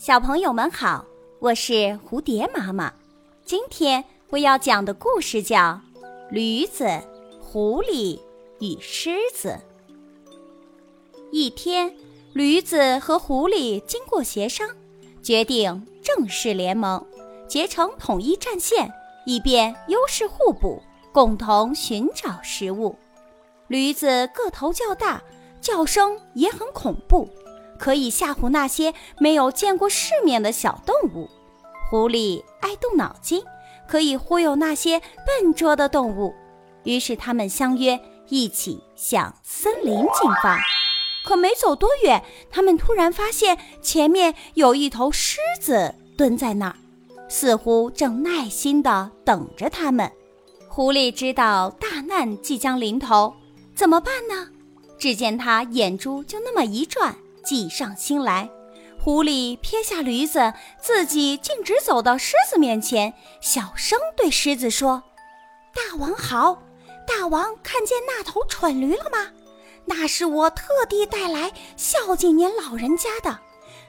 小朋友们好，我是蝴蝶妈妈。今天我要讲的故事叫《驴子、狐狸与狮子》。一天，驴子和狐狸经过协商，决定正式联盟，结成统一战线，以便优势互补，共同寻找食物。驴子个头较大，叫声也很恐怖。可以吓唬那些没有见过世面的小动物，狐狸爱动脑筋，可以忽悠那些笨拙的动物。于是他们相约一起向森林进发。可没走多远，他们突然发现前面有一头狮子蹲在那儿，似乎正耐心地等着他们。狐狸知道大难即将临头，怎么办呢？只见他眼珠就那么一转。计上心来，狐狸撇下驴子，自己径直走到狮子面前，小声对狮子说：“大王好，大王看见那头蠢驴了吗？那是我特地带来孝敬您老人家的。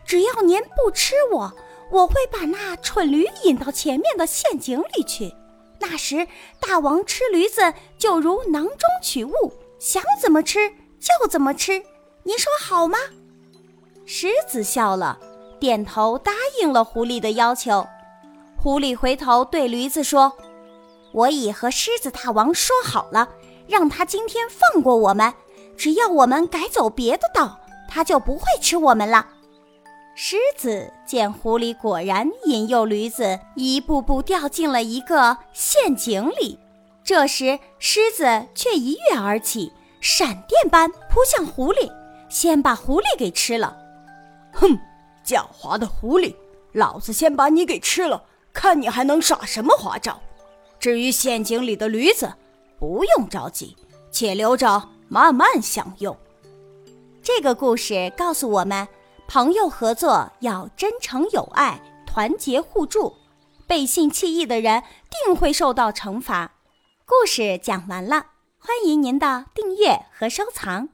只要您不吃我，我会把那蠢驴引到前面的陷阱里去。那时大王吃驴子就如囊中取物，想怎么吃就怎么吃。您说好吗？”狮子笑了，点头答应了狐狸的要求。狐狸回头对驴子说：“我已和狮子大王说好了，让他今天放过我们。只要我们改走别的道，他就不会吃我们了。”狮子见狐狸果然引诱驴子一步步掉进了一个陷阱里，这时狮子却一跃而起，闪电般扑向狐狸，先把狐狸给吃了。哼，狡猾的狐狸，老子先把你给吃了，看你还能耍什么花招。至于陷阱里的驴子，不用着急，且留着慢慢享用。这个故事告诉我们，朋友合作要真诚友爱、团结互助，背信弃义的人定会受到惩罚。故事讲完了，欢迎您的订阅和收藏。